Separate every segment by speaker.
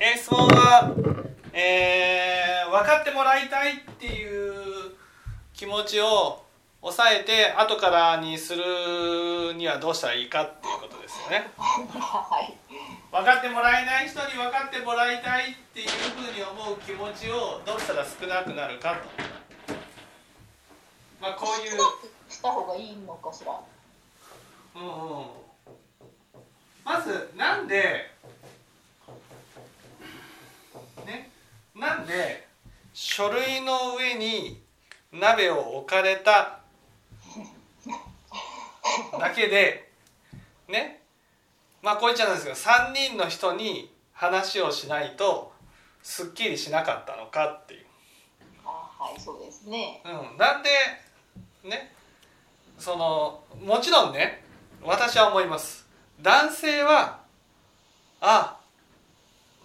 Speaker 1: えー質問は、えー分かってもらいたいっていう気持ちを抑えて後からにするにはどうしたらいいかっていうことですよね。
Speaker 2: はい
Speaker 1: 分かってもらえない人に分かってもらいたいっていうふうに思う気持ちをどうしたら少なくなるかと。まあこういう。
Speaker 2: した方がいいのかしら
Speaker 1: うんうんまずなんでねなんで書類の上に鍋を置かれただけでね。まあこう言っちゃうんですけど3人の人に話をしないとすっきりしなかったのかっていう。
Speaker 2: あはいそうですね。
Speaker 1: うん、なんでね。そのもちろんね私は思います。男性はあ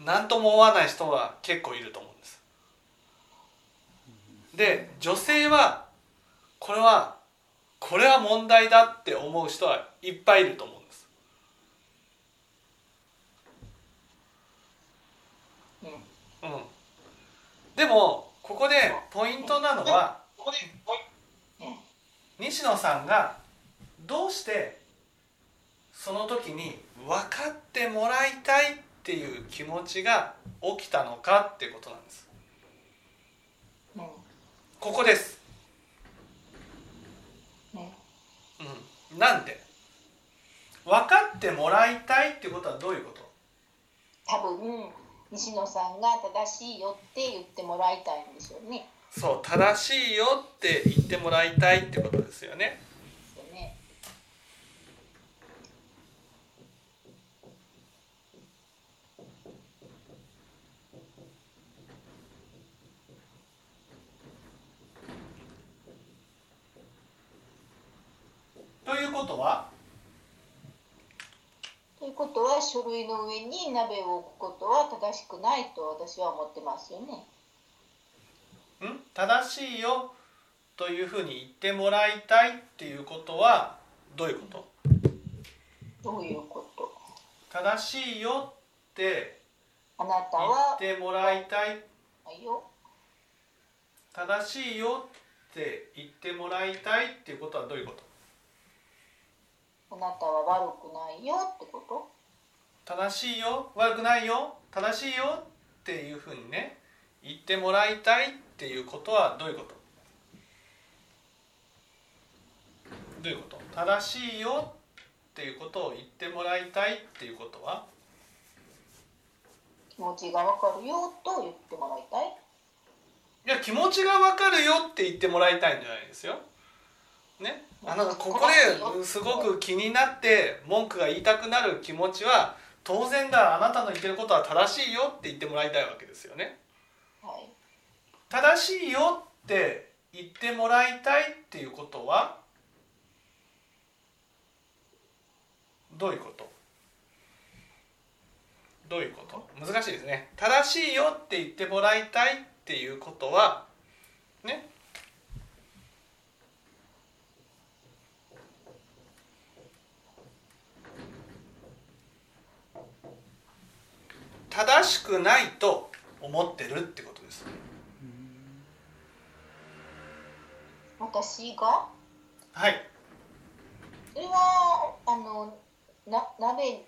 Speaker 1: 何とも思わない人は結構いると思うんです。で女性はこれはこれは問題だって思う人はいっぱいいると思うんです。
Speaker 2: うん。
Speaker 1: うん。でもここでポイントなのは西野さんがどうしてその時に分かってもらいたいっていう気持ちが起きたのかっていうことなんです。
Speaker 2: うん
Speaker 1: ここです、
Speaker 2: うん
Speaker 1: うん、なんで？分かってもらいたいってことはどういうこと？
Speaker 2: 多分西野さんが正しいよって言ってもらいたいんでしょうね。
Speaker 1: そう正しいよって言ってもらいたいってことですよね
Speaker 2: ですよね
Speaker 1: ということは
Speaker 2: ということは書類の上に鍋を置くことは正しくないと私は思ってますよね。
Speaker 1: ん？正しいよ。というふうに言ってもらいたいっていうことはどういうこと？
Speaker 2: どういうこと？
Speaker 1: 正しいよ。って
Speaker 2: あなた
Speaker 1: 言
Speaker 2: は
Speaker 1: ってもらいたい。正しいよ。って言ってもらいたいっていうことはどういうこと？
Speaker 2: あなたは悪くないよってこと？
Speaker 1: 正しいよ悪くないよ正しいよっていうふうにね言ってもらいたいっていうことはどういうこと？どういうこと？正しいよっていうことを言ってもらいたいっていうことは？
Speaker 2: 気持ちがわかるよと言ってもらいたい。
Speaker 1: いや気持ちが分かるよって言ってもらいたいんじゃないですよ。ね、あのここですごく気になって文句が言いたくなる気持ちは当然だあなたの言ってることは正しいよって言ってもらいたいわけですよね。
Speaker 2: はい。
Speaker 1: 正しいよって言ってもらいたいっていうことはどういうこと？どういうこと？難しいですね。正しいよって言ってもらいたいっていうことはね？正しくないと思ってるってことです。
Speaker 2: 私が？
Speaker 1: はい。
Speaker 2: それはあのな鍋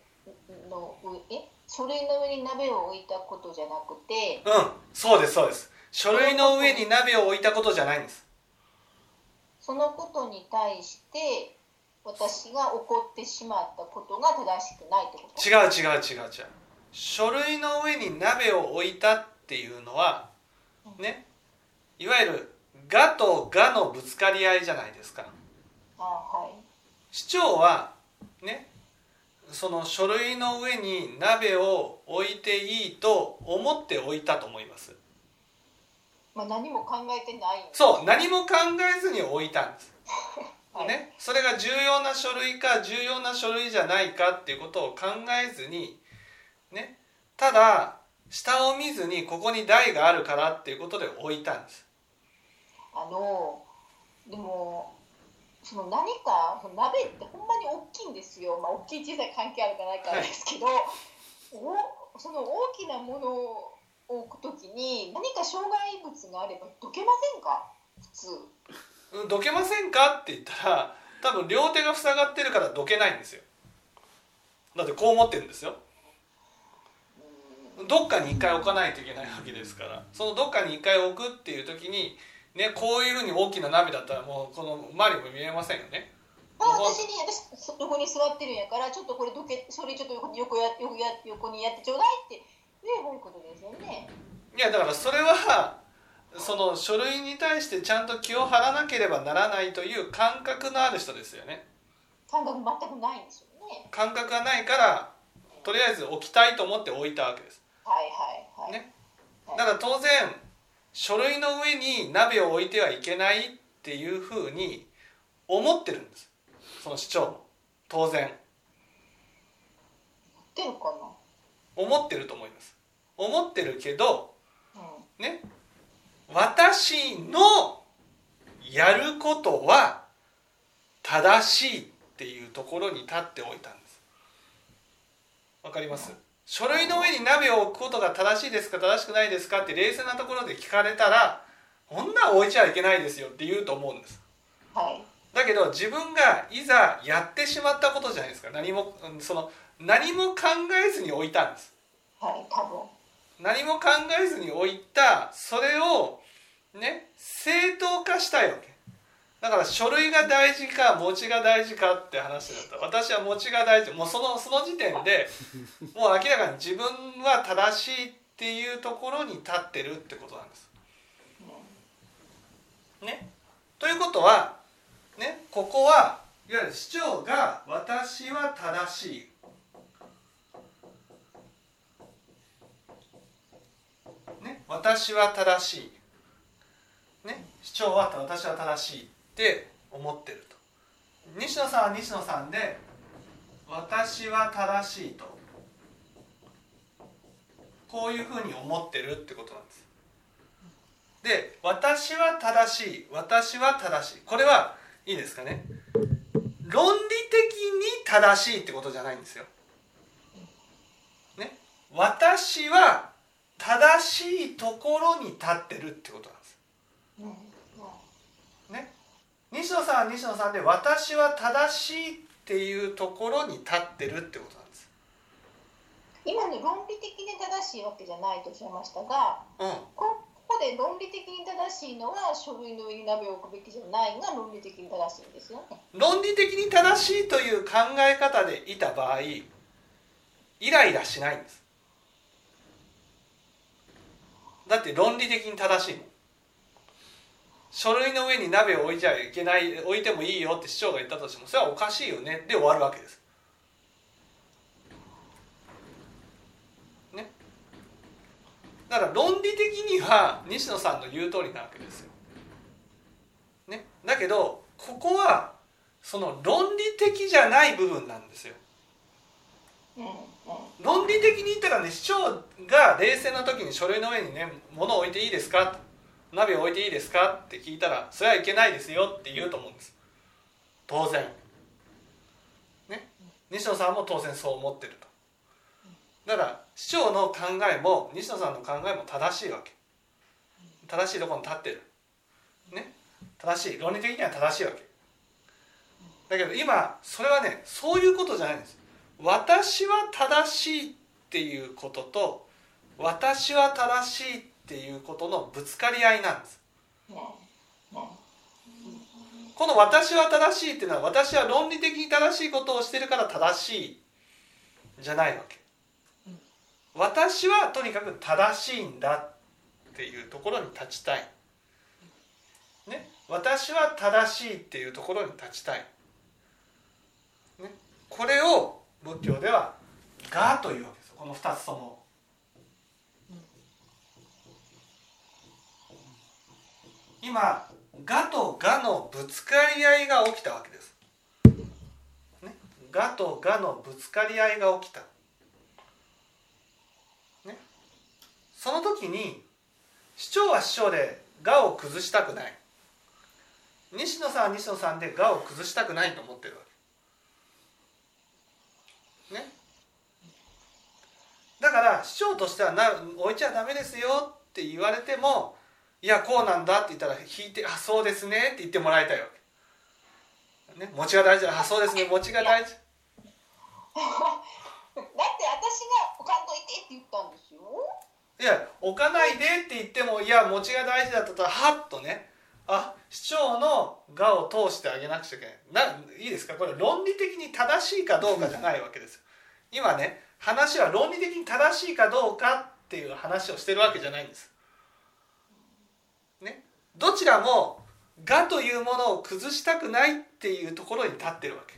Speaker 2: の上？え書類の上に鍋を置いたことじゃなくて？
Speaker 1: うんそうですそうです。書類の上に鍋を置いたことじゃないんです。
Speaker 2: そのことに対して私が怒ってしまったことが正しくないってこと？
Speaker 1: 違う違う違う違う書類の上に鍋を置いたっていうのはねいわゆる「が」と「が」のぶつかり合いじゃないですか。
Speaker 2: あはい。
Speaker 1: 市長はねその書類の上に鍋を置いていいと思って置いたと思います。
Speaker 2: まあ、何も考えてない。んです
Speaker 1: そう何も考えずに置いたんです。
Speaker 2: は い
Speaker 1: ね、それが重要な書類か重要な書類じゃないかっていうことを考えずに、ね、ただ下を見ずにここに台があるからっていうことで置いたんです。
Speaker 2: あのでもその何かその鍋ってほんまに大きいんですよ、まあ、大きい小さい関係あるかないかですけど、おその大きなものを置くときに何か障害物があればどけませんか？普通。
Speaker 1: うんどけませんかって言ったら多分両手が塞がってるからどけないんですよ。だってこう持ってるんですよどっかに一回置かないといけないわけですから。そのどっかに一回置くっていう時にねこういうふうに大きな鍋だったらもうこの周りも見えませんよね。
Speaker 2: あ私に私そ横に座ってるんやからちょっとこれどけそれちょっと横や横や横にやってちょうだいって言えばいいことですよね。
Speaker 1: いやだからそれはその書類に対してちゃんと気を張らなければならないという感覚のある人ですよね。
Speaker 2: 感覚全くないんですよね。
Speaker 1: 感覚がないからとりあえず置きたいと思って置いたわけです
Speaker 2: はいはいはい、
Speaker 1: ね。だから当然書類の上に鍋を置いてはいけないっていうふうに思ってるんです。その市長も当然。
Speaker 2: 出るか
Speaker 1: 思ってると思います。思ってるけど
Speaker 2: なうん。
Speaker 1: ね。私のやることは正しいっていうところに立っておいたんです。わかります？書類の上に鍋を置くことが正しいですか正しくないですかって冷静なところで聞かれたらこんなん置いちゃいけないですよって言うと思うんです。
Speaker 2: はい。
Speaker 1: だけど自分がいざやってしまったことじゃないですか。何もうんその何も考えずに置いたんです。
Speaker 2: はい多分。
Speaker 1: 何も考えずに置いたそれをね正当化したいわけだから書類が大事か餅が大事かって話だった。私は餅が大事。もうそのその時点で もう明らかに自分は正しいっていうところに立ってるってことなんです。ね、ということは、ね、ここはいわゆる市長が「私は正しい」ね、私は正しい、ね、市長は私は正しいって思ってると。西野さんは西野さんで私は正しいと。こういうふうに思ってるってことなんです。で私は正しい。私は正しい。これはいいですかね。論理的に正しいってことじゃないんですよ。ね。私は正しいところに立ってるってことなんです
Speaker 2: うんうん
Speaker 1: ね西野さんは西野さんで私は正しいっていうところに立ってるってことなんです。
Speaker 2: 今ね論理的に正しいわけじゃないとおっしゃいましたが
Speaker 1: うん
Speaker 2: こここで論理的に正しいのは書類の上に鍋を置くべきじゃないが論理的に正しいんですよね。
Speaker 1: 論理的に正しいという考え方でいた場合イライラしないんです。だって論理的に正しいもん書類の上に鍋を置いちゃいけない置いてもいいよって市長が言ったとしてもそれはおかしいよねで終わるわけです。ね。だから論理的には西野さんの言う通りなわけですよ。ね。だけどここはその論理的じゃない部分なんですよ。論理的に言ったらね市長が冷静な時に書類の上にね物を置いていいですか鍋を置いていいですか？って聞いたらそれはいけないですよって言うと思うんです。当然。ね？西野さんも当然そう思ってると。だから市長の考えも西野さんの考えも正しいわけ。正しいところに立ってる。ね？正しい。論理的には正しいわけ。だけど今それはねそういうことじゃないんです。私は正しいっていうことと私は正しいっていうことのぶつかり合いなんです。この私は正しいっていうのは私は論理的に正しいことをしてるから正しいじゃないわけ。私はとにかく正しいんだっていうところに立ちたい。ね。私は正しいっていうところに立ちたい。ね。これを仏教では「が」というわけです。この2つとも今「が」と「が」のぶつかり合いが起きたわけです。ね、がとがのぶつかり合いが起きた。ね、その時に市長は市長でがを崩したくない西野さんは西野さんでがを崩したくないと思ってるわけ。ね、だから市長としてはな置いちゃダメですよって言われてもいやこうなんだって言ったら引いて「あそうですね」って言ってもらいたいわけ。ね、餅が大事だ。あそうですね餅が大事。
Speaker 2: だって私が置かんといてって言ったんですよ。
Speaker 1: いや置かないでって言ってもいや餅が大事だったらはっとねあ市長の我を通してあげなくちゃいけない。ないいですか？これ論理的に正しいかどうかじゃないわけですよ。今ね話は論理的に正しいかどうかっていう話をしてるわけじゃないんです。ねどちらも我というものを崩したくないっていうところに立ってるわけ。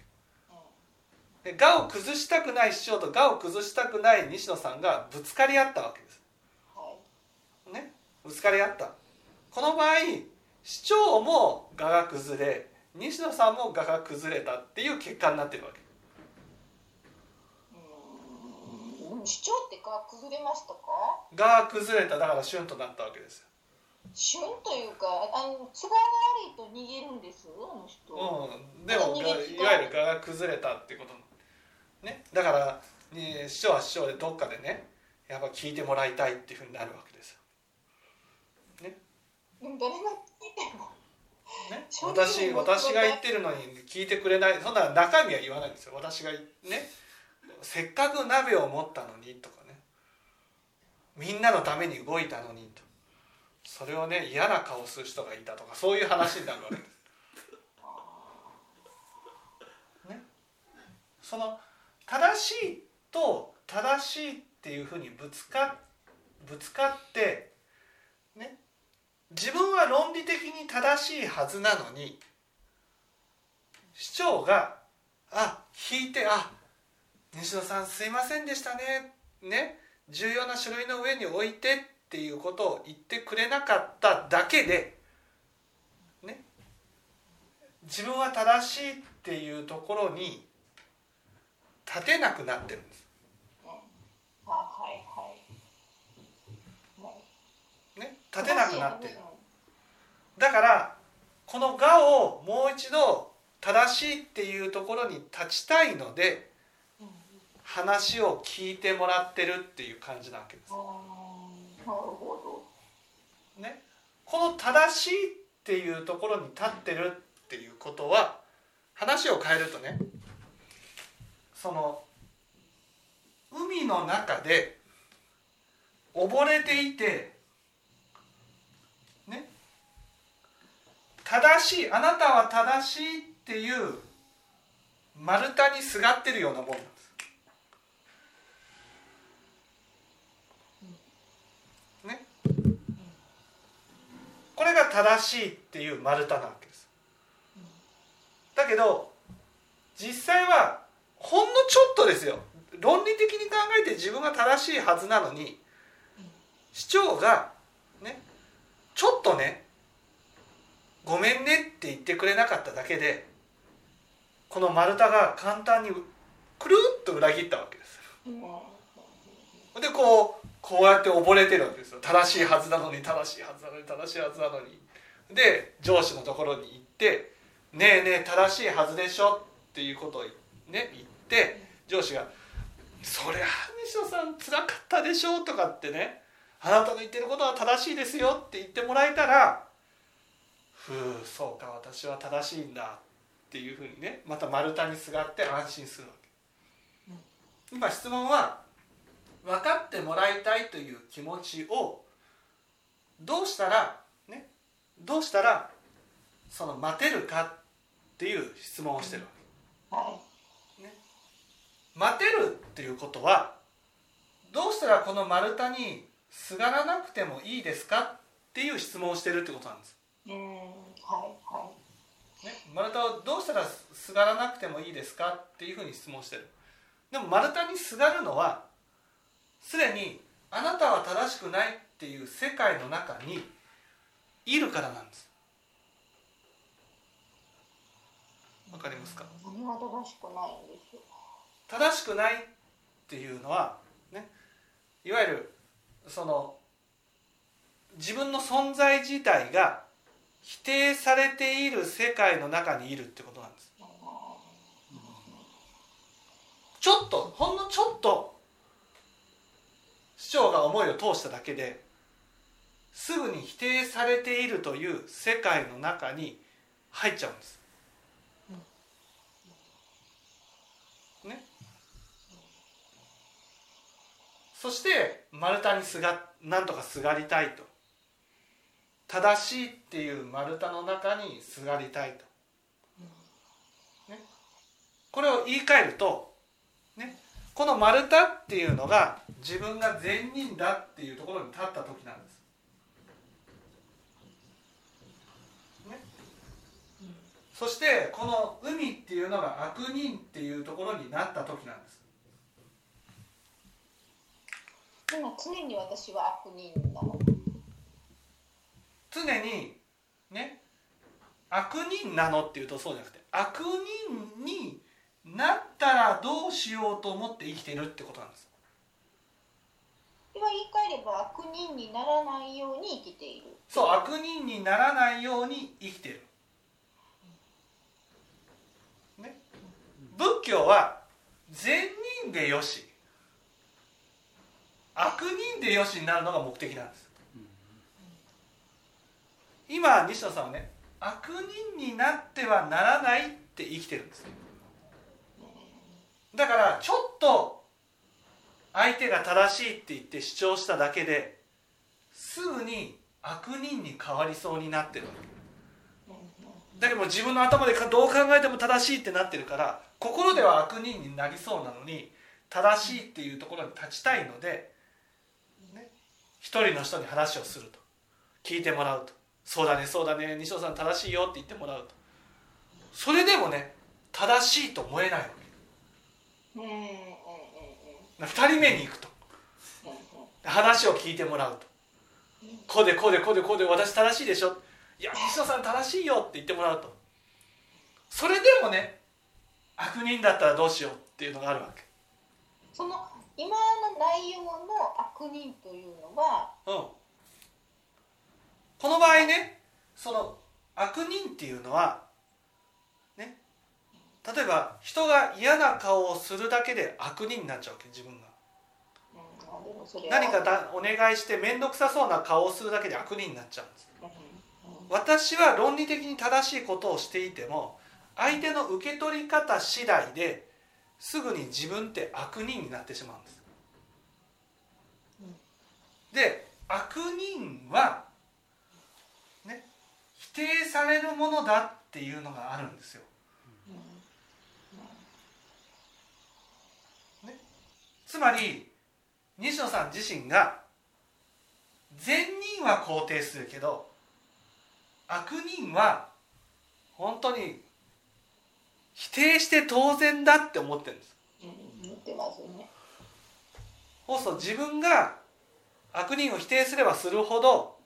Speaker 1: で我を崩したくない市長と我を崩したくない西野さんがぶつかり合ったわけです。ねぶつかり合った。この場合市長も我が崩れ西野さんも我が崩れたっていう結果になってるわけ。
Speaker 2: うん。主張ってか崩れましたか
Speaker 1: 我が崩れただからシュンとなったわけですよ
Speaker 2: 旬というかあの都合が悪いと逃げるんです？あの人、
Speaker 1: うん、でもがいわゆる我が崩れたってことね。だから、ね、市長は市長でどっかでねやっぱ聞いてもらいたいっていうふうになるわけですよ、
Speaker 2: でも誰が聞いても
Speaker 1: ね、私私が言ってるのに聞いてくれない。そんな中身は言わないんですよ。私がねせっかく鍋を持ったのにとかね。みんなのために動いたのにとそれをね嫌な顔する人がいたとかそういう話になるわけです。ね、その正しいと正しいっていうふうにぶつかぶつかってね。自分は論理的に正しいはずなのに市長が「あ引いてあ西野さんすいませんでしたね」ね。重要な書類の上に置いてっていうことを言ってくれなかっただけで、ね、自分は正しいっていうところに立てなくなってるんです。ね、立てなくなってる。だからこの我をもう一度正しいっていうところに立ちたいので話を聞いてもらってるっていう感じなわけです。ね、この正しいっていうところに立ってるっていうことは話を変えるとねその海の中で溺れていてね正しいあなたは正しいっていう丸太にすがってるようなもんなんです。ねこれが正しいっていう丸太なわけです。だけど実際はほんのちょっとですよ論理的に考えて自分が正しいはずなのに市長がねちょっとねごめんねって言ってくれなかっただけでこの丸太が簡単にくるっと裏切ったわけです。でこうこうやって溺れてるわけですよ。正しいはずなのに正しいはずなのに正しいはずなのに。で上司のところに行って「ねえねえ正しいはずでしょ」っていうことをね言って上司が「そりゃ西野さんつらかったでしょ」とかってね「あなたの言ってることは正しいですよ」って言ってもらえたら「ふうそうか私は正しいんだ」っていうふうにねまた丸太にすがって安心するわけ。今質問は分かってもらいたいという気持ちをどうしたらねどうしたらその待てるかっていう質問をしてるわ
Speaker 2: は
Speaker 1: け待てるっていうことはどうしたらこの丸太にすがらなくてもいいですかっていう質問をしてるってことなんです、
Speaker 2: いうん。はいは
Speaker 1: ね、丸太をどうしたらすがらなくてもいいですかっていうふうに質問してる。でも丸太にすがるのはすでにあなたは正しくないっていう世界の中にいるからなんです。わかりますか？
Speaker 2: 正しくないんですよ。
Speaker 1: 正しくないっていうのはねいわゆるその自分の存在自体が否定されている世界の中にいるってことなんです。ちょっとほんのちょっと市長が思いを通しただけですぐに否定されているという世界の中に入っちゃうんです。ね。そして丸太にすがなんとかすがりたいと正しいっていう丸太の中にすがりたいと、ね、これを言い換えると、ね、この丸太っていうのが自分が善人だっていうところに立った時なんです。ね、そしてこの海っていうのが悪人っていうところになった時なんです。
Speaker 2: 今常に私は悪人なの。
Speaker 1: 常にね悪人なのっていうとそうじゃなくて悪人になったらどうしようと思って生きているってことなんです。
Speaker 2: 今言い換えれば悪人にならないように生きている。
Speaker 1: そう悪人にならないように生きてる。ね、仏教は善人でよし悪人でよしになるのが目的なんです。今西野さんはね悪人になってはならないって生きてるんですだからちょっと相手が正しいって言って主張しただけですぐに悪人に変わりそうになってるわけだけど自分の頭でどう考えても正しいってなってるから心では悪人になりそうなのに正しいっていうところに立ちたいので、ね、一人の人に話をすると。聞いてもらうと。そうだねそうだね西尾さん正しいよって言ってもらうと。それでもね正しいと思えないわけ、2人目に行くと。話を聞いてもらうと。こうでこうでこうでこうで私正しいでしょ。いや西野さん正しいよって言ってもらうと。それでもね悪人だったらどうしようっていうのがあるわけ。
Speaker 2: その今の内容の悪人というのは、
Speaker 1: うん、この場合ねその悪人っていうのはね例えば人が嫌な顔をするだけで悪人になっちゃうわけ自分が。何かだお願いして面倒くさそうな顔をするだけで悪人になっちゃうんです。私は論理的に正しいことをしていても相手の受け取り方次第ですぐに自分って悪人になってしまうんです。で悪人はね否定されるものだっていうのがあるんですよ。つまり西野さん自身が善人は肯定するけど悪人は本当に否定して当然だって思ってるんです。
Speaker 2: 思ってますね。
Speaker 1: そうそう自分が悪人を否定すればするほど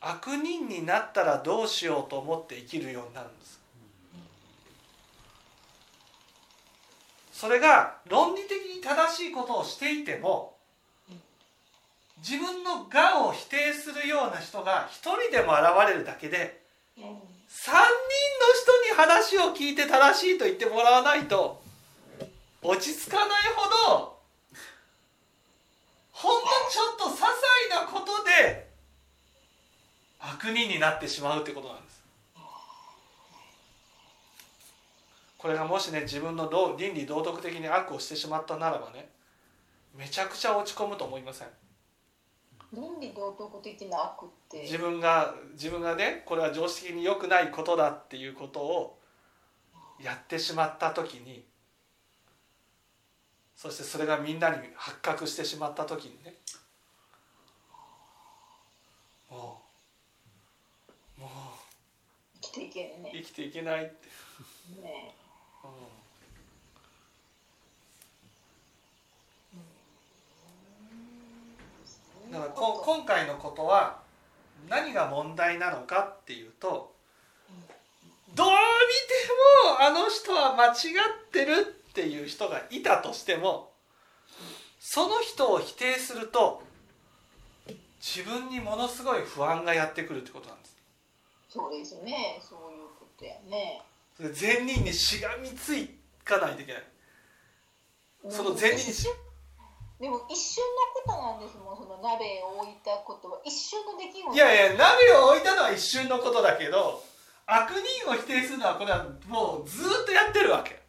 Speaker 1: 悪人になったらどうしようと思って生きるようになるんです。それが論理的に正しいことをしていても自分の我を否定するような人が一人でも現れるだけで3人の人に話を聞いて正しいと言ってもらわないと落ち着かないほどほんのちょっと些細なことで悪人になってしまうってことなんです。これがもしね自分の倫理道徳的に悪をしてしまったならばねめちゃくちゃ落ち込むと思いません？
Speaker 2: 倫理道徳的な悪って。
Speaker 1: 自分が自分がねこれは常識的に良くないことだっていうことをやってしまった時にそしてそれがみんなに発覚してしまった時にねもうもう
Speaker 2: 生きていけね。
Speaker 1: 生きていけないって、
Speaker 2: ね
Speaker 1: うん、だからこ今回のことは何が問題なのかっていうとどう見てもあの人は間違ってるっていう人がいたとしてもその人を否定すると自分にものすごい不安がやってくるってことなんです。
Speaker 2: そうですね。そういうことやね。
Speaker 1: 善人にしがみついかないといけない。その善人にし
Speaker 2: でも一瞬のことなんですもんその鍋を置いたことは。一瞬の出来事。
Speaker 1: いやいや鍋を置いたのは一瞬のことだけど悪人を否定するのはこれはもうずっとやってるわけ。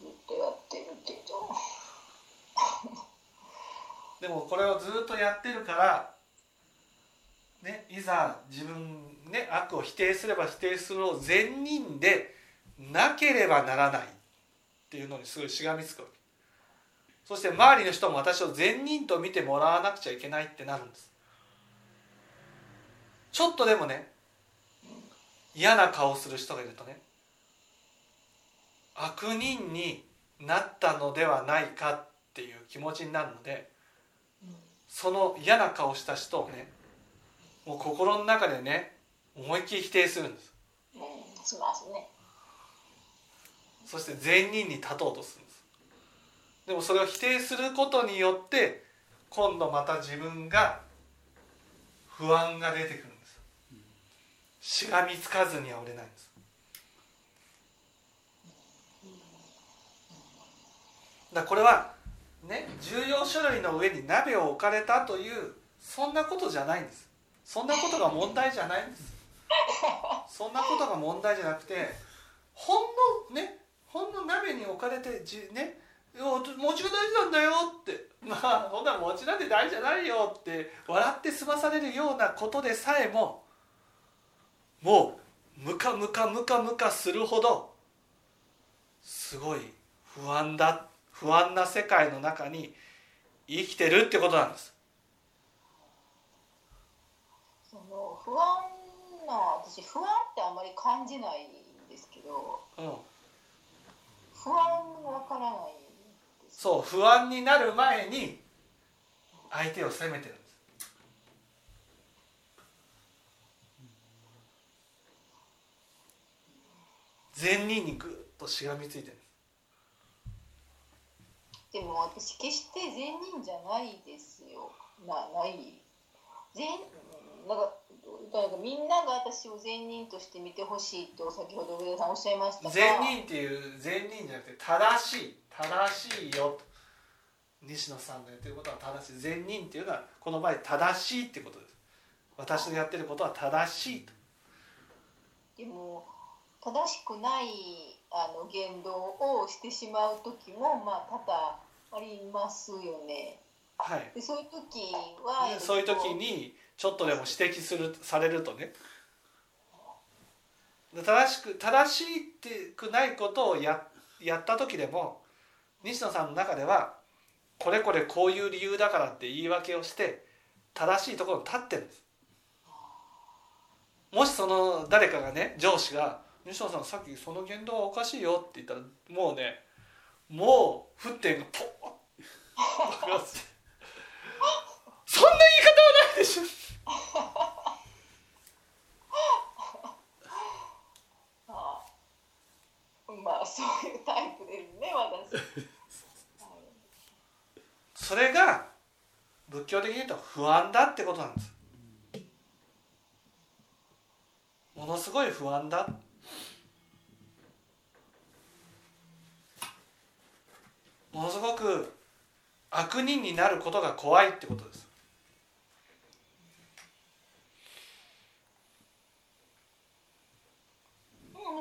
Speaker 2: ずっとやってるけど。
Speaker 1: でもこれをずっとやってるからねいざ自分ね悪を否定すれば否定するを善人でなければならないっていうのにすごいしがみつくわけそして周りの人も私を善人と見てもらわなくちゃいけないってなるんです。ちょっとでもね嫌な顔する人がいるとね悪人になったのではないかっていう気持ちになるのでその嫌な顔した人をねもう心の中でね思いっきり否定するんです。
Speaker 2: うんしますね。
Speaker 1: そして善人に立とうとする。んでもそれを否定することによって今度また自分が不安が出てくるんですしがみつかずにはおれないんですだこれはね重要書類の上に鍋を置かれたというそんなことじゃないんです。そんなことが問題じゃないんです。そんなことが問題じゃなくてほんのねほんの鍋に置かれてじね餅が大事なんだよって。まあほんなら餅なんて大事じゃないよって笑って済まされるようなことでさえももうムカムカムカムカするほどすごい不安だ不安な世界の中に生きてるってことなんです。
Speaker 2: その不安な私不安ってあんまり感じないんですけど
Speaker 1: うん、
Speaker 2: 不安わからない
Speaker 1: そう不安になる前に相手を責めてるんです。善人にぐっとしがみついてる。で
Speaker 2: も私決して善人じゃないですよなない善なんかなんかみんなが私を善人として見てほしいと先ほど上田さんおっしゃいましたが
Speaker 1: 善人っていう善人じゃなくて正しい正しいよと。西野さんがやってることは正しい善人っていうのはこの場合正しいってことです。私のやってることは正しいと。
Speaker 2: でも正しくないあの言動をしてしまう時もまあ多々ありますよね。
Speaker 1: はい。
Speaker 2: でそういう時は、
Speaker 1: でそういう時にちょっとでも指摘するされるとね。正しく正しいってくないことをややった時でも西野さんの中ではこれこれこういう理由だからって言い訳をして正しいところに立ってるんです。もしその誰かがね上司が「西野さんさっきその言動はおかしいよ」って言ったらもうねもう沸点がポッそんな言い方はないでしょ。
Speaker 2: あまあそういうタイプですね私。はい
Speaker 1: それが仏教的に言うと不安だってことなんです。ものすごい不安だ。ものすごく悪人になることが怖いってことです。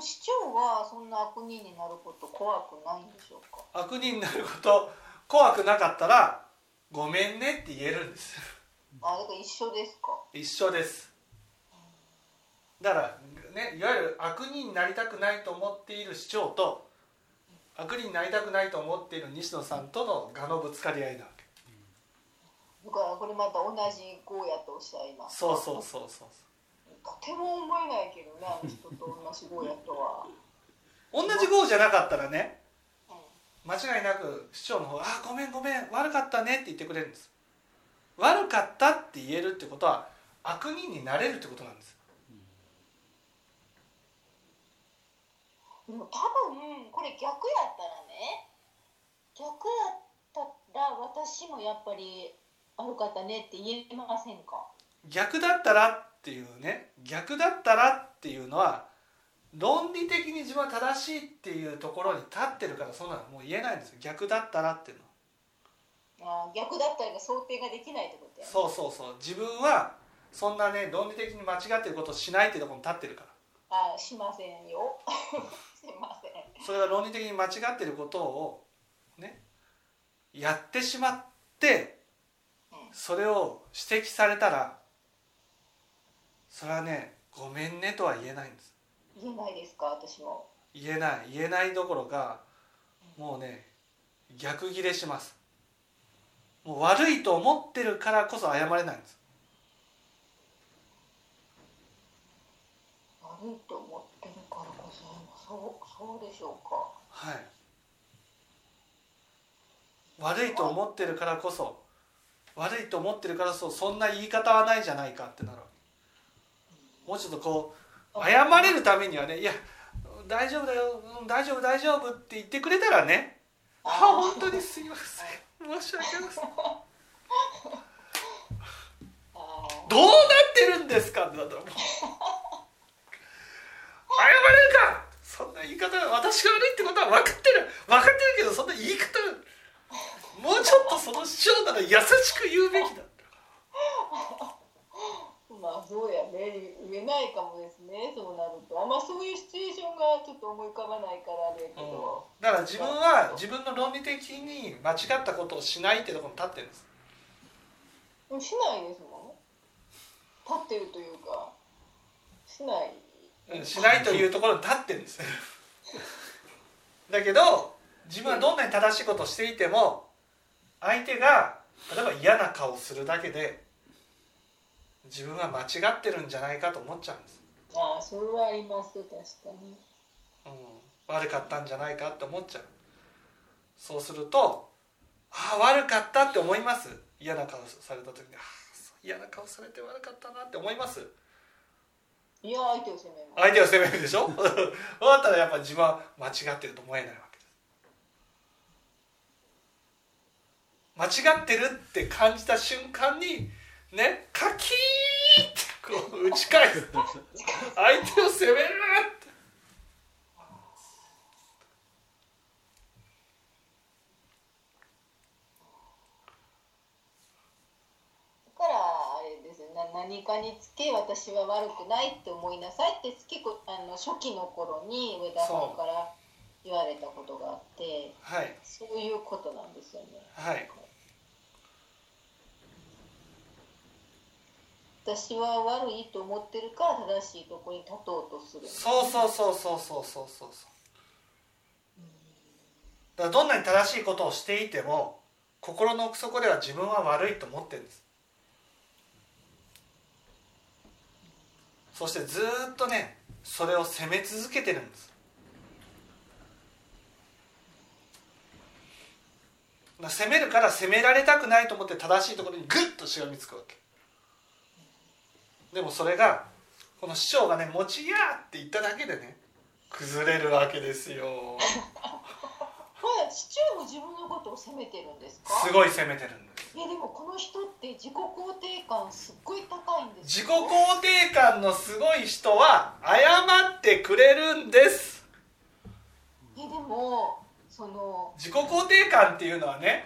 Speaker 2: 市長はそんな悪人になること怖くないんでしょうか？
Speaker 1: 悪人になること怖くなかったらごめんねって言えるんです
Speaker 2: あだから一緒ですか？
Speaker 1: 一緒ですだからねいわゆる悪人になりたくないと思っている市長と悪人になりたくないと思っている西野さんとの我のぶつかり合いなわけ
Speaker 2: だからこれまた同じゴーヤとおっしゃいます。
Speaker 1: そうそうそうそう
Speaker 2: とても思えないけどね、あの人と同じゴーヤとは。
Speaker 1: 同じ号じゃなかったらね
Speaker 2: うん
Speaker 1: 間違いなく市長の方が「あごめんごめん悪かったね」って言ってくれるんです。悪かったって言えるってことは悪人になれるってことなんです。
Speaker 2: 多分これ逆やったらね逆やったら私もやっぱり悪かったねって言えませんか？
Speaker 1: 逆だったらっていうね逆だったらっていうのは論理的に自分は正しいっていうところに立ってるからそんなのもう言えないんですよ。逆だったらっていうの。
Speaker 2: あー逆だったりが想定ができないってことや。ね
Speaker 1: そうそうそう。自分はそんなね論理的に間違ってることをしないっていうところに立ってるから。
Speaker 2: あーしませんよ。すいません。
Speaker 1: それが論理的に間違ってることをねやってしまってそれを指摘されたらそれはねごめんねとは言えないんです
Speaker 2: 言えないですか私も。
Speaker 1: 言えない言えないどころかもうね逆ギレします。もう悪いと思ってるからこそ謝れないんです。
Speaker 2: 悪いと思ってるからこそそうそうでしょうか。
Speaker 1: はい。悪いと思ってるからこそ悪いと思ってるからこそそんな言い方はないじゃないかってなるもうちょっとこう謝れるためにはね「いや大丈夫だようん大丈夫大丈夫」って言ってくれたらね「あ本当にすいません。申し訳ありません。どうなってるんですか?」ってなったらも。う「謝れるか！そんな言い方私が悪いってことは分かってる分かってるけどそんな言い方もうちょっとその師匠なら優しく言うべきだ」
Speaker 2: まあそうやね。言えないかもですね。そうなると。あんまそういうシチュエーションがちょっと思い浮かばないからあけど、
Speaker 1: だから自分は自分の論理的に間違ったことをしないってところに立ってるんです。
Speaker 2: しないですもん。立ってるというか。しない。
Speaker 1: うんしないというところに立ってるんです。だけど自分はどんなに正しいことをしていても相手が例えば嫌な顔をするだけで自分は間違ってるんじゃないかと思っちゃうんです、
Speaker 2: ああそれはあります確かに。
Speaker 1: うん、悪かったんじゃないかって思っちゃう。そうするとああ悪かったって思います。嫌な顔された時にああ嫌な顔されて悪かったなって思います。
Speaker 2: いや相手を責めます。
Speaker 1: 相手を責めるでしょ？だったらやっぱ自分は間違ってると思えないわけです。間違ってるって感じた瞬間にねカキーってこう打ち返す。相手を責めるって。
Speaker 2: だからあれですよな何かにつけ私は悪くないって思いなさいって結構あの初期の頃に上田さんから言われたことがあって
Speaker 1: はい。
Speaker 2: そういうことなんですよね。
Speaker 1: はい
Speaker 2: 私は悪いと思ってるから正しいとこに立とうとする。
Speaker 1: そうそうそうそうそうそう。そうだどんなに正しいことをしていても心の奥底では自分は悪いと思ってるんです。そしてずっとねそれを責め続けてるんです。責めるから責められたくないと思って正しいところにグッとしがみつくわけ。でもそれがこの師匠がね「持ちや!」って言っただけでね崩れるわけですよ。
Speaker 2: まだシチューも自分のことを責めてるんですか？
Speaker 1: すごい責めてるんです。
Speaker 2: いやでもこの人って自己肯定感すっごい高いんです
Speaker 1: 自己肯定感のすごい人は謝ってくれるんです。
Speaker 2: えでもその
Speaker 1: 自己肯定感っていうのはね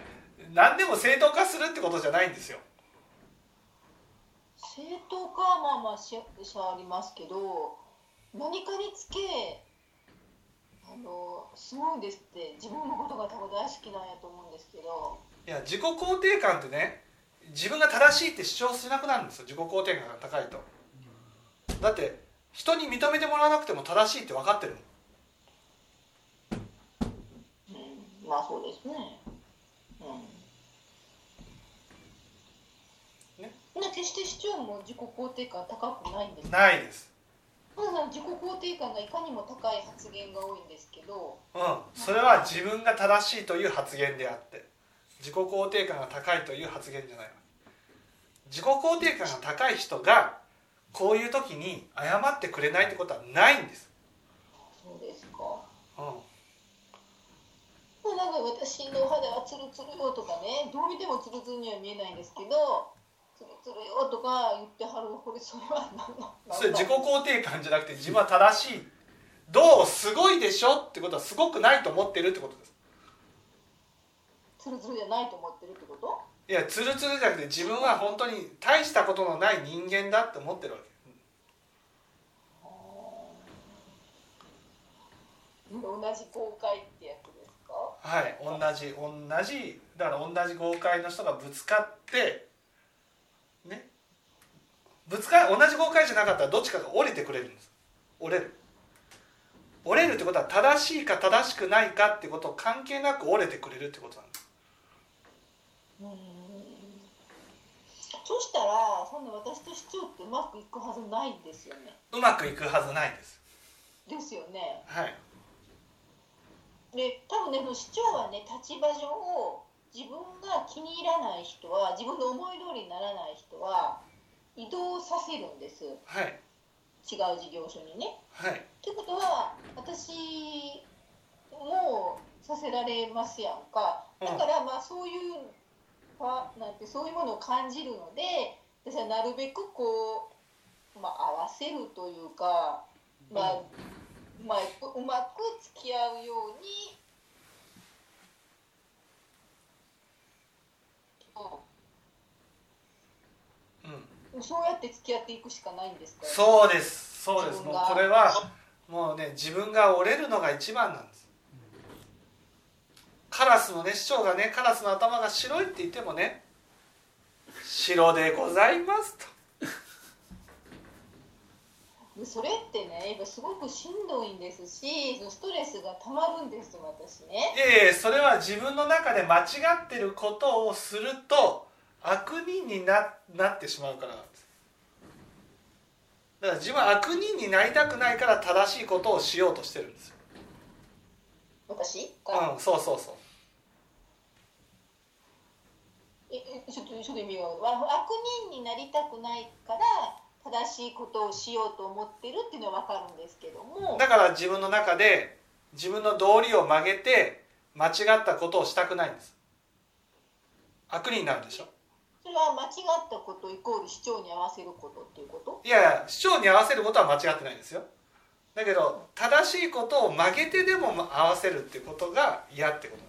Speaker 1: 何でも正当化するってことじゃないんですよ
Speaker 2: 正当化はまあまあししありますけど何かにつけあのすごいですって自分のことが多分大好きなんやと思うんですけど。
Speaker 1: いや自己肯定感ってね自分が正しいって主張しなくなるんですよ。自己肯定感が高いと。だって人に認めてもらわなくても正しいって分かってるもん。
Speaker 2: うんまあそうですねうん
Speaker 1: ね
Speaker 2: な決して市長も自己肯定感高くないんです
Speaker 1: ないです。
Speaker 2: 自己肯定感がいかにも高い発言が多いんですけど。
Speaker 1: うん。それは自分が正しいという発言であって自己肯定感が高いという発言じゃないわ。自己肯定感が高い人がこういう時に謝ってくれないってことはないんです、
Speaker 2: そうですか。
Speaker 1: うん、
Speaker 2: まあなんか私の肌はツルツルよとかねどう見てもツルツルには見えないんですけどツルツルよとか言ってはるこれそれは
Speaker 1: それ自己肯定感じゃなくて自分は正しい。どうすごいでしょってことはすごくないと思ってるってことです。
Speaker 2: ツルツルじゃないと思ってるってこと？
Speaker 1: いやツルツルじゃなくて自分は本当に大したことのない人間だって思ってるわけ。
Speaker 2: 同じ公開ってやつですか？
Speaker 1: はい同じ同じだから同じ豪快の人がぶつかってね。ぶつか同じ豪快じゃなかったらどっちかが折れてくれるんです。折れる。折れるってことは正しいか正しくないかってことを関係なく折れてくれるってことなんです
Speaker 2: うん。そしたらそんな私と市長ってうまくいくはずないんですよね。
Speaker 1: うまくいくはずないです。
Speaker 2: ですよね。
Speaker 1: はい。
Speaker 2: で多分ね市長はね立場上自分が気に入らない人は自分の思い通りにならない人は移動させるんです。違う
Speaker 1: はい
Speaker 2: 事業所にね。
Speaker 1: はい。
Speaker 2: ってことは私もさせられますやんか。だからまあそういうはなんてそういうものを感じるので私はなるべくこう、まあ、合わせるというか、まあまあ、うまく付き合うように。
Speaker 1: うん。
Speaker 2: そうやって付き合っていくしかないんですか？
Speaker 1: そうです。そうです。もうこれはもうね自分が折れるのが一番なんです。カラスのね市長がねカラスの頭が白いって言ってもね白でございますと。
Speaker 2: でそれってねやっぱすごくしんどいんですしそのストレスがたまるんです私ね。
Speaker 1: いえいえそれは自分の中で間違ってることをすると悪人にななってしまうからなんです。だから自分は悪人になりたくないから正しいことをしようとしてるんですよ。
Speaker 2: 私？が、
Speaker 1: うんそうそうそう。
Speaker 2: ええちょっとちょっと意味がわ悪人になりたくないから正しいことをしようと思ってるっていうのは分かるんですけども。
Speaker 1: だから自分の中で自分の道理を曲げて間違ったことをしたくないんです。悪人になるでしょ。
Speaker 2: それは間違ったことイコール主張に合わせることっていうこと？
Speaker 1: いやいや主張に合わせることは間違ってないんですよ。だけど正しいことを曲げてでも合わせるってことが嫌ってことです。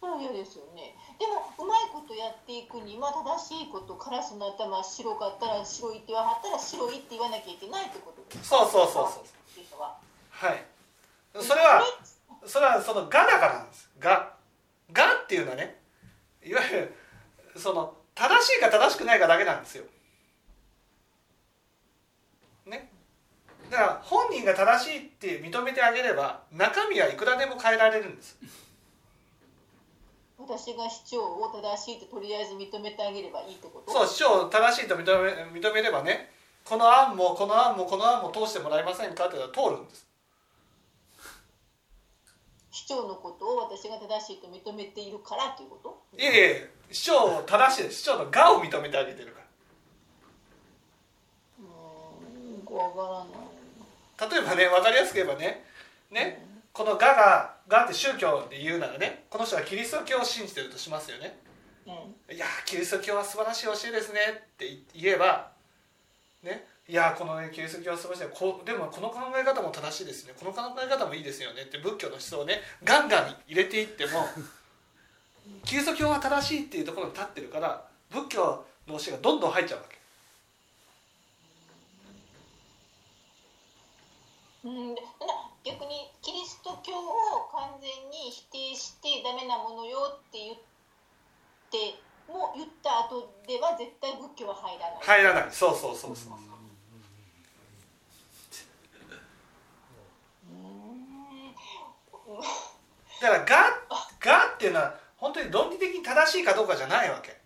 Speaker 2: それは嫌ですよねでもうまいことやっていくには正しいことカラスの頭白かったら白いって言わはったら白いって言わなきゃいけないってことです
Speaker 1: そうそうそうそう。
Speaker 2: っていうのは。
Speaker 1: はい。それはそれはその「が」だからなんです「が」「が」っていうのはねいわゆるその正しいか正しくないかだけなんですよ。ね。だから本人が正しいって認めてあげれば中身はいくらでも変えられるんです
Speaker 2: 私が主張を正しいってとりあえず認めてあげればいいってこと？
Speaker 1: そう主張を正しいと認め認めればねこの案もこの案もこの案も通してもらえませんかって言ったら通るんです。
Speaker 2: 主張のことを私が正しいと認めているからっていうこと？
Speaker 1: いえいえ主張を正しいです主張の「が」を認めてあげてるから。
Speaker 2: うーんよくわからない。
Speaker 1: 例えばね分かりやすく言えばねねこの「が」が「が」って宗教で言うならねこの人はキリスト教を信じてるとしますよね。
Speaker 2: うん。
Speaker 1: いやーキリスト教は素晴らしい教えですねって言えばねいやーこの、ね、キリスト教は素晴らしい。こでもこの考え方も正しいですね。この考え方もいいですよね。って仏教の思想をねガンガン入れていってもキリスト教は正しいっていうところに立ってるから仏教の教えがどんどん入っちゃうわけ。
Speaker 2: うん、逆にキリスト教を完全に否定してダメなものよって言っても言った後では絶対仏教は入らない。
Speaker 1: 入らないそうそうそうそう
Speaker 2: うん
Speaker 1: だから「が」がっていうのは本当に論理的に正しいかどうかじゃないわけ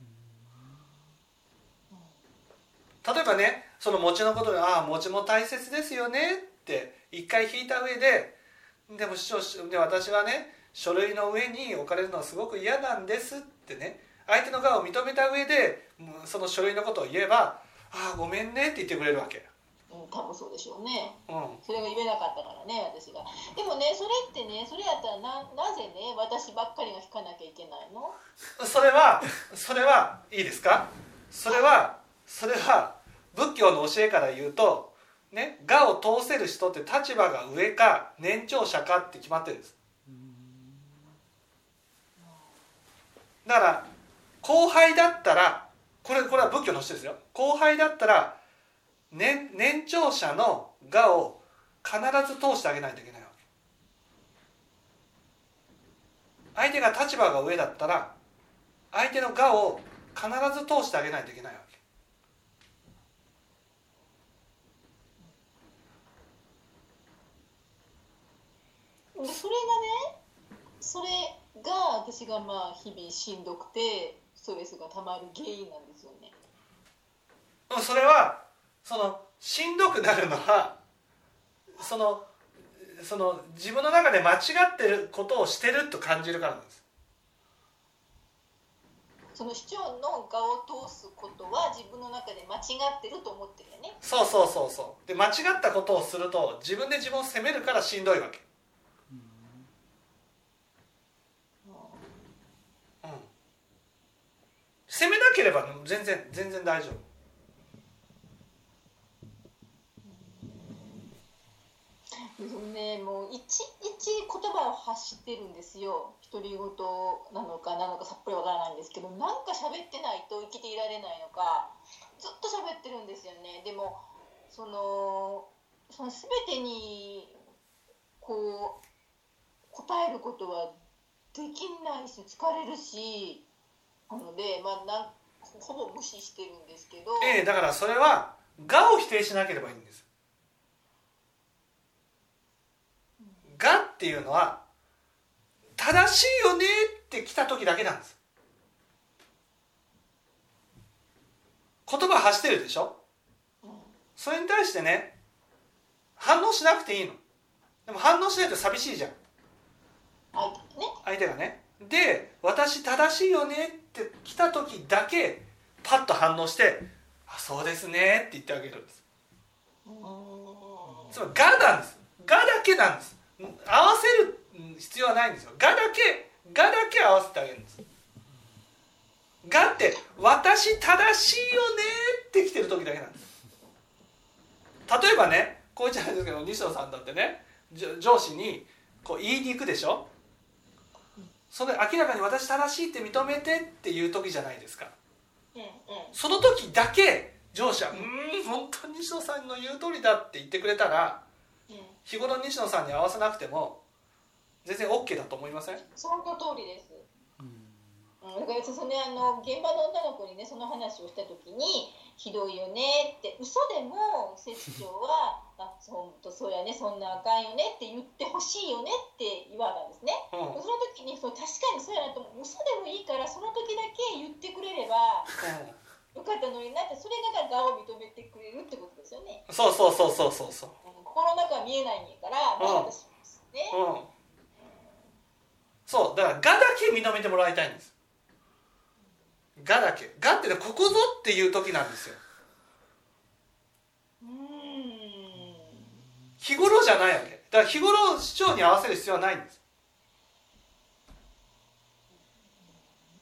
Speaker 1: 例えばねその餅のことで「ああ餅も大切ですよね」って一回引いた上で「でも師匠で私はね書類の上に置かれるのはすごく嫌なんです」ってね相手の側を認めた上でその書類のことを言えば「ああごめんね」って言ってくれるわけ、
Speaker 2: うん、多分そうでしょうね。
Speaker 1: うん、
Speaker 2: それが言えなかったからね、私が。でもね、それってね、それやったらななぜね、私ばっかりが引かなきゃいけないの？
Speaker 1: それはそれはいいですか？それはそれは仏教の教えから言うとね我を通せる人って立場が上か年長者かって決まってるんです。だから後輩だったらこれこれは仏教の人ですよ。後輩だったら年年長者の我を必ず通してあげないといけないわけ。相手が立場が上だったら相手の我を必ず通してあげないといけないわけ
Speaker 2: でそれがねそれが私がまあ日々しんどくてストレスがたまる原因なんですよね。
Speaker 1: でもそれはそのしんどくなるのはそのその自分の中で間違ってることをしてると感じるからなんです。
Speaker 2: その主張の我を通すことは自分の中で間違ってると思ってるよね。
Speaker 1: そうそうそうそう。で間違ったことをすると自分で自分を責めるからしんどいわけうん責めなければ全然全然大丈夫。
Speaker 2: ねもういちいち言葉を発してるんですよ。独り言なのかなのかさっぱりわからないんですけどなんか喋ってないと生きていられないのか。ずっと喋ってるんですよね。でもそのその全てにこう答えることはできないし疲れるしのでまあなんほぼ無視してるんですけど、
Speaker 1: ええだからそれは我を否定しなければいいんです。我っていうのは正しいよねって来た時だけなんです。言葉発してるでしょ？
Speaker 2: うん。
Speaker 1: それに対してね反応しなくていいの。でも反応しないと寂しいじゃん。
Speaker 2: 相手ね。
Speaker 1: 相手がね。で私正しいよねって来た時だけパッと反応して「あそうですね」って言ってあげるんです。つまり我なんです。我だけなんです。合わせる必要はないんですよ。我だけ我だけ合わせてあげるんです。我って私正しいよねって来てる時だけなんです。例えばねこう言っちゃうんですけど西野さんだってね上司にこう言いに行くでしょそれ明らかに私正しいって認めてっていう時じゃないですか。
Speaker 2: うんうん。
Speaker 1: その時だけ上司は「うーん本当に西野さんの言う通りだ」って言ってくれたら
Speaker 2: うん。
Speaker 1: 日頃西野さんに合わせなくても全然 OK だと思いません？
Speaker 2: その通りです。うん、だからそのねあの現場の女の子にねその話をした時に「ひどいよね」って嘘でも施設長は「あ本当そうやね。そんなあかんよね」って言ってほしいよねって言われたんですね。
Speaker 1: うん。うん
Speaker 2: その時にそう確かにそうやなと思う嘘でもいいからその時だけ言ってくれればよかったのになってそれが我を認めてくれるってことですよね。
Speaker 1: そうそうそうそうそうそう。
Speaker 2: うん。心の中は見えないんやから、まあ私もですね。
Speaker 1: うん。そうだから「が」だけ認めてもらいたいんです「が」だけ「が」ってねここぞっていう時なんですよ
Speaker 2: うーん
Speaker 1: 日頃じゃないわけ。だから日頃主張に合わせる必要はないんです。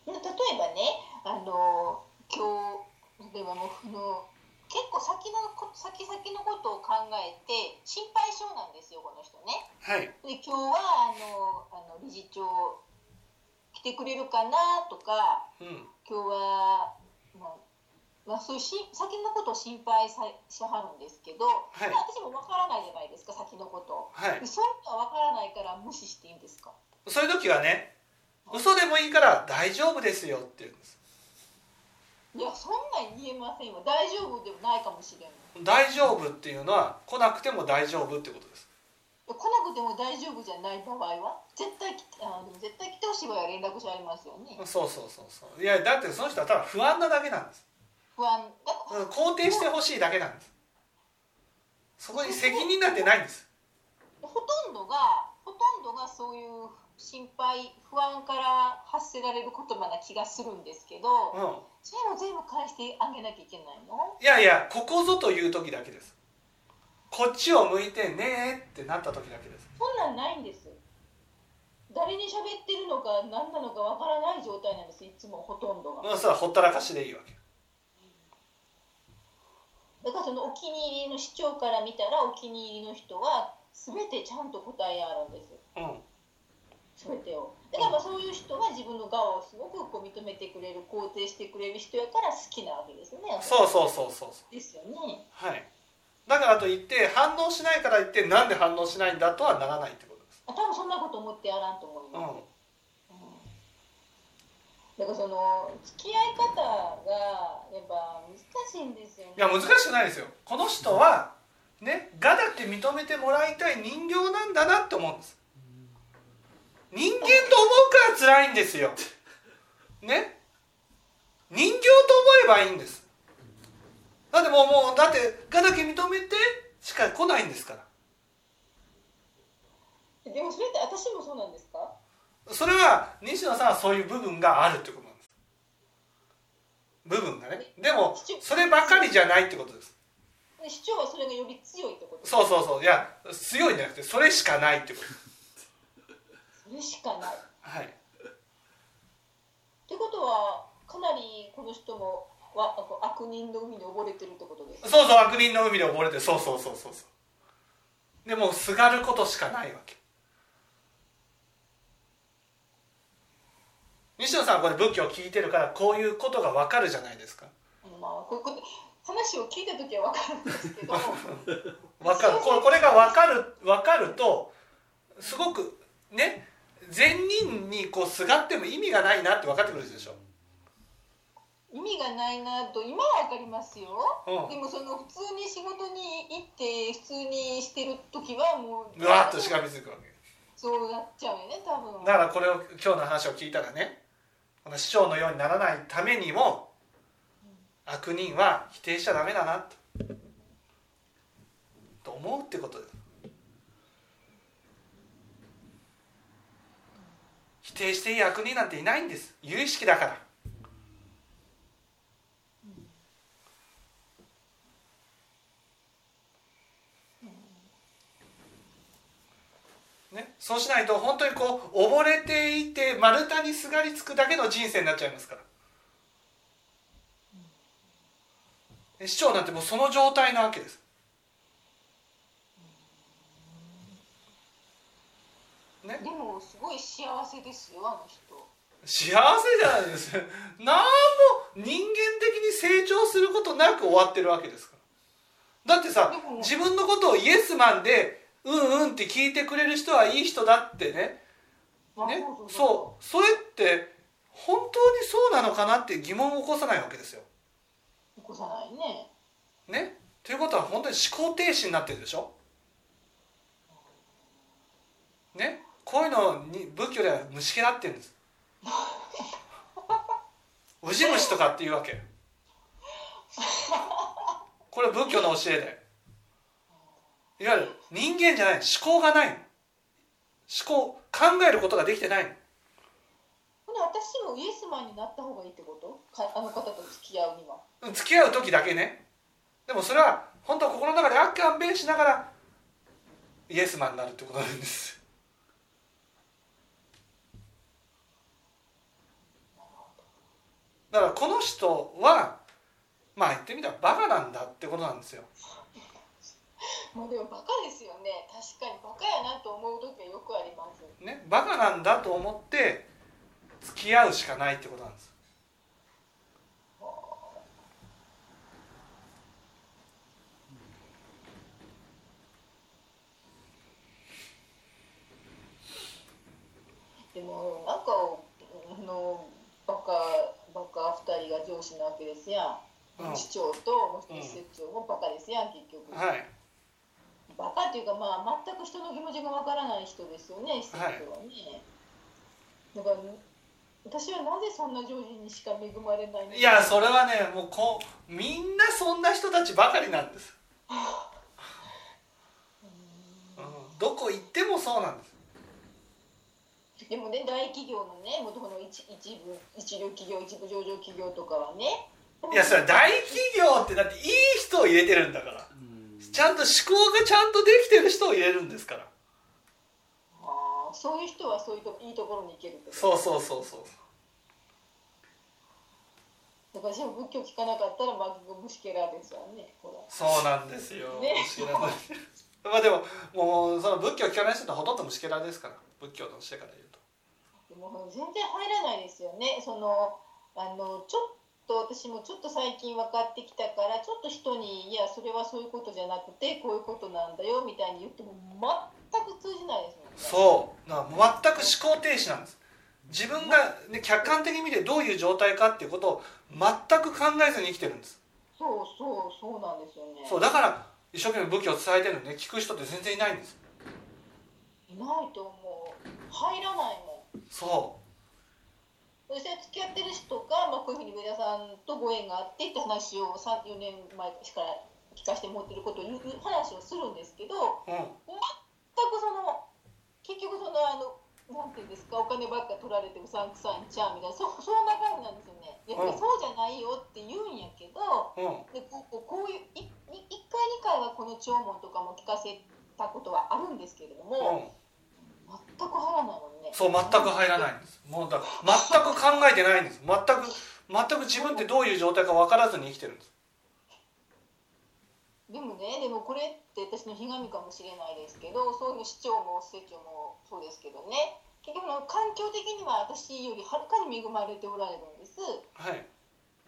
Speaker 2: 例えばねあの今日例えばもうその結構先のこ先々のことを考えて心配性なんですよこの人ね。
Speaker 1: はい。
Speaker 2: で今日はあのあの理事長来てくれるかなとか
Speaker 1: うん。
Speaker 2: 今日は、まあまあ、そういうし先のことを心配さしはるんですけど、
Speaker 1: はい。
Speaker 2: まあ私もわからないじゃないですか先のこと。
Speaker 1: はい。
Speaker 2: でそういうのはわからないから無視していいんですか？
Speaker 1: そういう時はね嘘でもいいから大丈夫ですよって言うんです。
Speaker 2: いやそんなん言えませんわ大丈夫でもないかもしれん。
Speaker 1: 大丈夫っていうのは来なくても大丈夫ってことです。
Speaker 2: 来なくても大丈夫じゃない場合は？絶対来てあでも絶対来てほしい場合は連絡しありますよね。
Speaker 1: そうそうそうそう。いやだってその人はただ不安なだけなんです
Speaker 2: 不安。だ
Speaker 1: うん肯定してほしいだけなんです。そこに責任なんてないんです。
Speaker 2: ほとんどがほとんどがそういう心配不安から発せられる言葉な気がするんですけど
Speaker 1: うん。
Speaker 2: それも全部返してあげなきゃいけないの？
Speaker 1: いやいやここぞという時だけです。こっちを向いてねってなった時だけです。
Speaker 2: そんなんないんです。誰に喋ってるのか何なのかわからない状態なんですいつもほとんどが。
Speaker 1: うんそれはほったらかしでいいわけ。
Speaker 2: うだからそのお気に入りの市長から見たらお気に入りの人は全てちゃんと答えあるんです
Speaker 1: うん。
Speaker 2: 全てを。だからまあそういう人は自分の側をすごくこう認めてくれる肯定してくれる人やから好きなわけですね。
Speaker 1: そうそうそうそう
Speaker 2: ですよね。
Speaker 1: はい。だからといって反応しないから言ってなんで反応しないんだとはならないってことです。
Speaker 2: あ多分そんなこと思ってやらんと思います、
Speaker 1: うん
Speaker 2: うんだからその付き合い方がやっぱ難しいんですよね。
Speaker 1: いや難しくないですよ。この人はねがだって認めてもらいたい人形なんだなって思うんです。人間と思うから辛いんですよ。ね。人形と思えばいいんです。だってもうもうだってがだけ認めてしか来ないんですから。
Speaker 2: でもそれって私もそうなんですか？
Speaker 1: それは西野さんはそういう部分があるってことなんです。部分がね。でもそればかりじゃないってことです。
Speaker 2: で主張はそれがより強いってこと？
Speaker 1: そうそうそう。いや強いんじゃなくてそれしかないってこと。
Speaker 2: それしかない。
Speaker 1: はい。
Speaker 2: ってことはかなりこの人もは悪人の海に溺れてるってことです
Speaker 1: そうそう悪人の海で溺れてそうそうそうそうそう。でもうすがることしかないわけ西野さんはこれ仏教を聞いてるからこういうことが分かるじゃないですか。
Speaker 2: まあこういうこと話を聞いた時は分かるんですけど。
Speaker 1: 分かる。これこれが分かる分かるとすごくね善人にこうすがっても意味がないなって分かってくるでしょ、
Speaker 2: 意味がないなと今は分かりますよ。
Speaker 1: うん。
Speaker 2: でもその普通に仕事に行って普通にしてる時はもう
Speaker 1: うわっとしがみつくわけ。
Speaker 2: そうなっちゃうよね多分。
Speaker 1: だからこれを今日の話を聞いたらねこの師匠のようにならないためにも悪人は否定しちゃダメだなとと思うってことです否定していい悪人なんていないんです。有意識だから。ね、そうしないと本当にこう溺れていて丸太にすがりつくだけの人生になっちゃいますから。で市長なんてもうその状態なわけです。ね。
Speaker 2: でもすごい幸せですよあの人。
Speaker 1: 幸せじゃないです。何も人間的に成長することなく終わってるわけですから。だってさ自分のことをイエスマンでうんうんって聞いてくれる人はいい人だってね
Speaker 2: まあ
Speaker 1: ね？
Speaker 2: そうそ
Speaker 1: れって本当にそうなのかなって疑問を起こさないわけですよ。
Speaker 2: 起こさないね
Speaker 1: ね？ということは本当に思考停止になってるでしょ？ね？こういうのに仏教では虫けらって言うんです。ウジ虫とかっていうわけ。これは仏教の教えで。いわゆる人間じゃない思考がないの。思考考えることができてないの。
Speaker 2: ほな私もイエスマンになった方がいいってこと？かあの方と付き合うには。
Speaker 1: 付き合う時だけね。でもそれは本当は心の中であっかんべんしながらイエスマンになるってことなんです。だからこの人はまあ言ってみたらバカなんだってことなんですよ
Speaker 2: もうでもバカですよね。確かにバカやなと思う時はよくあります。
Speaker 1: ねバカなんだと思って付き合うしかないってことなんです。
Speaker 2: でもなんかあのバカバカ二人が上司なわけですやん、
Speaker 1: うん。
Speaker 2: 市長ともう一人市長もバカですやん結局、
Speaker 1: はい
Speaker 2: バカっていうかまあ全く人の気持ちがわからない人ですよね施設長はね、だから私はなぜそんな上司にしか恵まれないのか。
Speaker 1: いやそれはねもうこうみんなそんな人たちばかりなんです、うん、どこ行ってもそうなんです。
Speaker 2: でもね大企業のねもうこの一一部一流企業一部上場企業とかはね。
Speaker 1: いやそれは大企業ってだっていい人を入れてるんだからちゃんと思考がちゃんとできてる人を入れるんですから。
Speaker 2: あーそういう人はそういうといいところに行ける
Speaker 1: そうそうそうそう
Speaker 2: だ私も仏教聞かなかったらまあ虫けらですわね
Speaker 1: そうなんですよ、
Speaker 2: ね。
Speaker 1: まあでももうその仏教聞かない人ってほとんど虫けらですから仏教の教えから言うと。
Speaker 2: でも全然入らないですよね。そのあのちょっと私もちょっと最近分かってきたからちょっと人に「いやそれはそういうことじゃなくてこういうことなんだよ」みたいに言っても全く通じないですもんね。
Speaker 1: そう。だから全く思考停止なんです。自分が、ね、客観的に見てどういう状態かっていうことを全く考えずに生きてるんです。
Speaker 2: そうそうそうなんですよね。
Speaker 1: そうだから一生懸命仏教を伝えてるのにね聞く人って全然いないんです。
Speaker 2: いないと思う。入らないもん。
Speaker 1: そ
Speaker 2: 私は付き合ってる人が、まあ、こういうふうに上田さんとご縁があってって話を34年前から聞かせてもらってることを言う話をするんですけど
Speaker 1: う、うん、
Speaker 2: 全くその結局そのあのなんていうんですかお金ばっか取られてうさんくさいんちゃうみたいなそそんな感じなんですよね。いや
Speaker 1: うん
Speaker 2: そうじゃないよって言うんやけど
Speaker 1: うん
Speaker 2: でこうこうこういういい1回2回はこの弔問とかも聞かせたことはあるんですけれども、
Speaker 1: うん、
Speaker 2: 全く入らないもんね。
Speaker 1: そう全く入らないんです。もうだから全く考えてないんです。全く全く自分ってどういう状態か分からずに生きてるんです。
Speaker 2: でもねでもこれって私のひがみかもしれないですけどそういう市長も市長もそうですけどね。結局の環境的には私よりはるかに恵まれておられるんです。
Speaker 1: はい。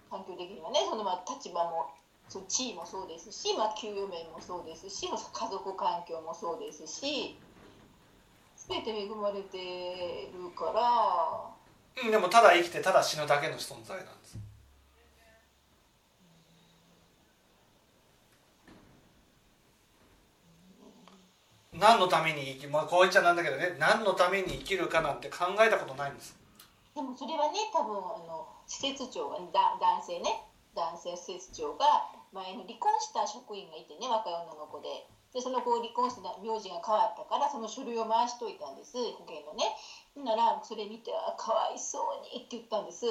Speaker 2: 環境的にはねそのまあ立場もそう地位もそうですし、まあ、給与面もそうですし家族環境もそうですし全て恵まれてるから。
Speaker 1: うんでもただ生きてただ死ぬだけの存在なんです。何のために生きまあこう言っちゃなんだけどね。何のために生きるかなんて考えたことないんです。
Speaker 2: でもそれはね多分あの施設長がだ男性ね。男性施設長が前に離婚した職員がいてね若い女の子ででその子離婚して名字が変わったからその書類を回しといたんです保険のねほんならそれ見て「あかわいそうに」って言ったんです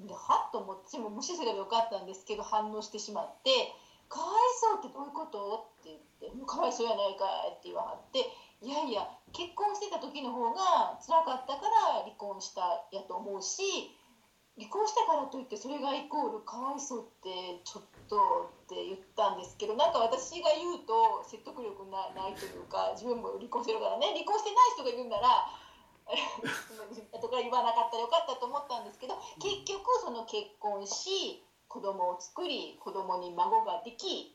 Speaker 2: ではっと思って私も無視すればよかったんですけど反応してしまって「かわいそうってどういうこと?」って言って「もうかわいそうやないかい」って言わはっていやいや結婚してた時の方が辛かったから離婚したやと思うし離婚したからといってそれがイコールかわいそうってちょっとって言ったんですけどなんか私が言うと説得力なないというか自分も離婚してるからね。離婚してない人が言うなら 後から言わなかったらよかったと思ったんですけど結局その結婚し子供を作り子供に孫ができ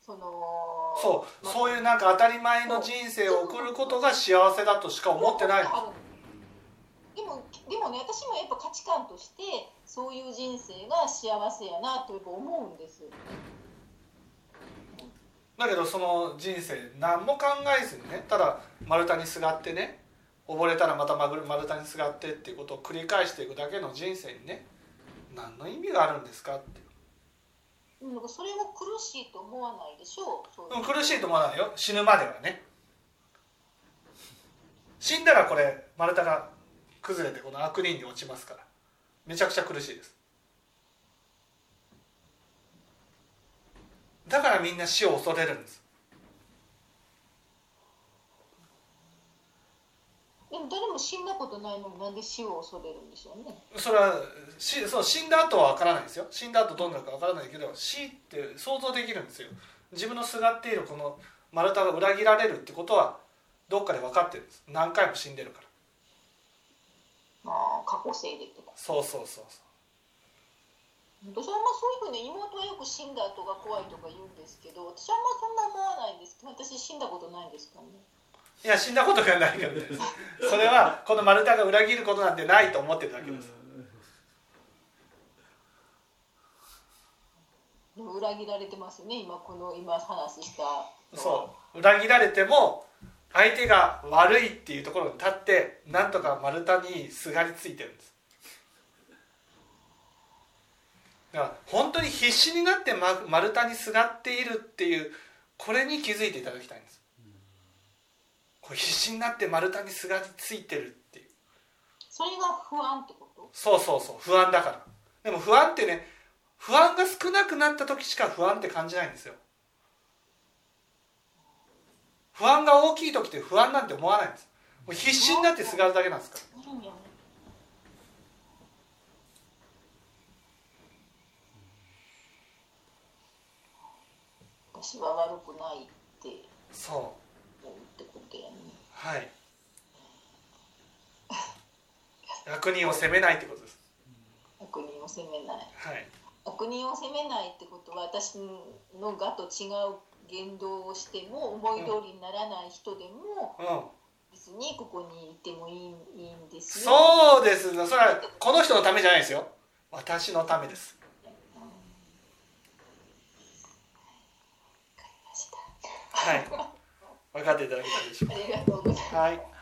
Speaker 2: その
Speaker 1: そう
Speaker 2: まあ
Speaker 1: そういうなんか当たり前の人生を送ることが幸せだとしか思ってないで
Speaker 2: もでもね私もやっぱ価値観としてそういう人生が幸せやなと思うんです
Speaker 1: だけどその人生何も考えずにねただ丸太にすがってね溺れたらまた丸丸太にすがってっていうことを繰り返していくだけの人生にね何の意味があるんですかって
Speaker 2: なんかそれも苦しいと思わないでしょう。そう
Speaker 1: 苦しいと思わないよ。死ぬまではね。死んだらこれ丸太が崩れてこの悪人に落ちますからめちゃくちゃ苦しいです。だからみんな死を恐れるんです。
Speaker 2: でも誰も死んだことないのになんで死を恐れるんでしょうね。
Speaker 1: それは死そう死んだ後は分からないですよ。死んだ後どうなるか分からないけど死って想像できるんですよ。自分のすがっているこの丸太が裏切られるってことはどっかで分かってるんです。何回も死んでるから。
Speaker 2: まあ過去生でって
Speaker 1: そうそうそうそ
Speaker 2: 私はあんまそういうふうに妹はよく死んだ後が怖いとか言うんですけど私はあんまそんな思わないんです。けど私死んだことないんですかね。
Speaker 1: ういや死んだことがないからですそれはこの丸太が裏切ることなんてないと思ってるだけです。
Speaker 2: でも裏切られてますよね。今この今話した
Speaker 1: そう。裏切られても相手が悪いっていうところに立ってなんとか丸太にすがりついてるんですだから本当に必死になってま丸太にすがっているっていうこれに気づいていただきたいんです。これ必死になって丸太にすがりついてるっていう。
Speaker 2: それが不安ってこと？
Speaker 1: そうそうそう不安だから。でも不安ってね不安が少なくなった時しか不安って感じないんですよ。不安が大きい時って不安なんて思わないんです。もう必死になってすがるだけなんですから
Speaker 2: うんやね私は悪くないって
Speaker 1: そう。
Speaker 2: 思うってことやね。
Speaker 1: はい。悪人を責めないってことです。
Speaker 2: 悪人を責めない。
Speaker 1: はい。
Speaker 2: 悪人を責めないってことは私のがと違う言動をしても思い通りにならない人でも
Speaker 1: うん。
Speaker 2: 別にここにいてもいいいいんですよ。
Speaker 1: そうです。それはこの人のためじゃないですよ。私のためです
Speaker 2: ました
Speaker 1: はい。分かっていただけたでしょう
Speaker 2: ありがとうございます。
Speaker 1: かはい